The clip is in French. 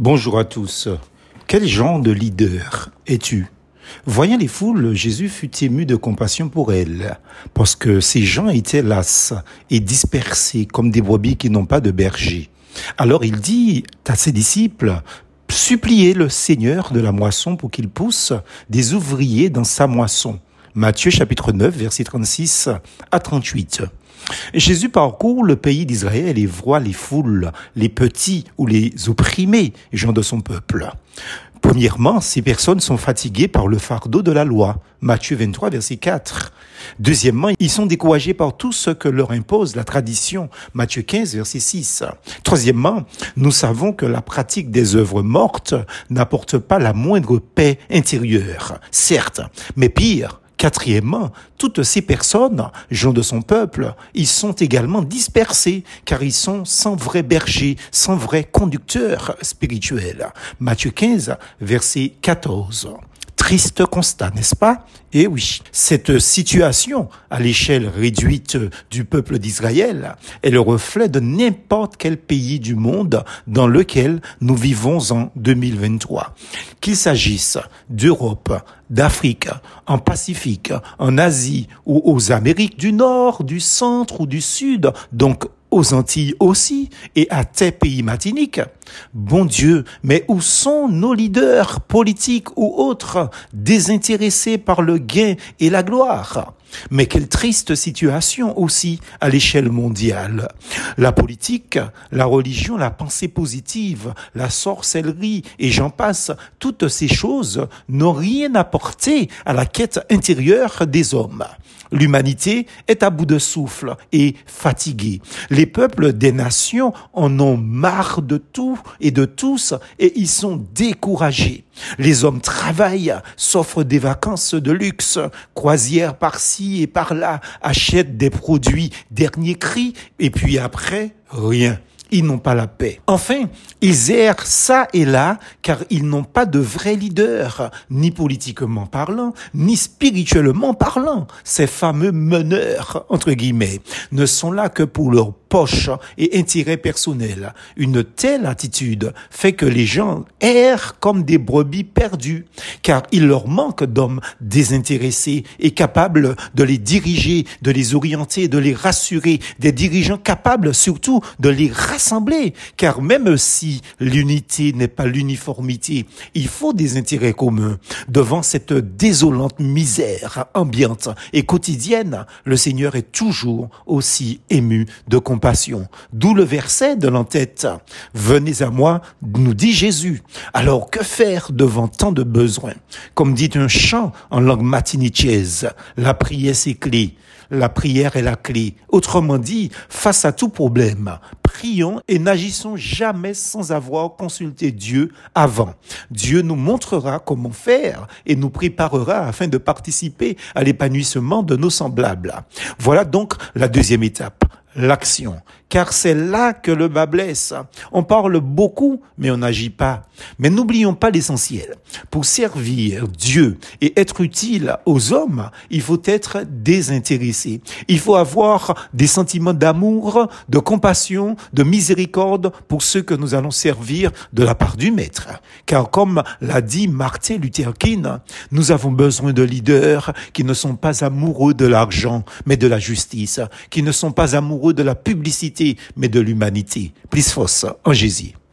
Bonjour à tous. Quel genre de leader es-tu? Voyant les foules, Jésus fut ému de compassion pour elles, parce que ces gens étaient lasses et dispersés comme des brebis qui n'ont pas de berger. Alors il dit à ses disciples, suppliez le Seigneur de la moisson pour qu'il pousse des ouvriers dans sa moisson. Matthieu chapitre 9, verset 36 à 38. Jésus parcourt le pays d'Israël et voit les foules, les petits ou les opprimés, gens de son peuple. Premièrement, ces personnes sont fatiguées par le fardeau de la loi. Matthieu 23, verset 4. Deuxièmement, ils sont découragés par tout ce que leur impose la tradition. Matthieu 15, verset 6. Troisièmement, nous savons que la pratique des œuvres mortes n'apporte pas la moindre paix intérieure. Certes, mais pire, Quatrièmement, toutes ces personnes, gens de son peuple, ils sont également dispersés car ils sont sans vrai berger, sans vrai conducteur spirituel. Matthieu 15, verset 14 triste constat, n'est-ce pas? Eh oui, cette situation à l'échelle réduite du peuple d'Israël est le reflet de n'importe quel pays du monde dans lequel nous vivons en 2023. Qu'il s'agisse d'Europe, d'Afrique, en Pacifique, en Asie ou aux Amériques du Nord, du Centre ou du Sud, donc aux Antilles aussi et à tes pays matiniques. Bon Dieu, mais où sont nos leaders politiques ou autres désintéressés par le gain et la gloire? Mais quelle triste situation aussi à l'échelle mondiale. La politique, la religion, la pensée positive, la sorcellerie et j'en passe, toutes ces choses n'ont rien apporté à la quête intérieure des hommes. L'humanité est à bout de souffle et fatiguée. Les peuples des nations en ont marre de tout et de tous et ils sont découragés. Les hommes travaillent, s'offrent des vacances de luxe, croisières par-ci et par-là, achètent des produits dernier cri et puis après, rien ils n'ont pas la paix. Enfin, ils errent ça et là car ils n'ont pas de vrai leader, ni politiquement parlant, ni spirituellement parlant. Ces fameux meneurs, entre guillemets, ne sont là que pour leur poche et intérêt personnel. Une telle attitude fait que les gens errent comme des brebis perdues, car il leur manque d'hommes désintéressés et capables de les diriger, de les orienter, de les rassurer, des dirigeants capables surtout de les car même si l'unité n'est pas l'uniformité, il faut des intérêts communs. Devant cette désolante misère ambiante et quotidienne, le Seigneur est toujours aussi ému de comprendre passion. D'où le verset de l'entête. Venez à moi, nous dit Jésus. Alors que faire devant tant de besoins? Comme dit un chant en langue matinichaise, la prière c'est clé. La prière est la clé. Autrement dit, face à tout problème, prions et n'agissons jamais sans avoir consulté Dieu avant. Dieu nous montrera comment faire et nous préparera afin de participer à l'épanouissement de nos semblables. Voilà donc la deuxième étape l'action, car c'est là que le bas blesse. On parle beaucoup, mais on n'agit pas. Mais n'oublions pas l'essentiel. Pour servir Dieu et être utile aux hommes, il faut être désintéressé. Il faut avoir des sentiments d'amour, de compassion, de miséricorde pour ceux que nous allons servir de la part du Maître. Car comme l'a dit Martin Luther King, nous avons besoin de leaders qui ne sont pas amoureux de l'argent, mais de la justice, qui ne sont pas amoureux de la publicité, mais de l'humanité. Plus force en Jésus.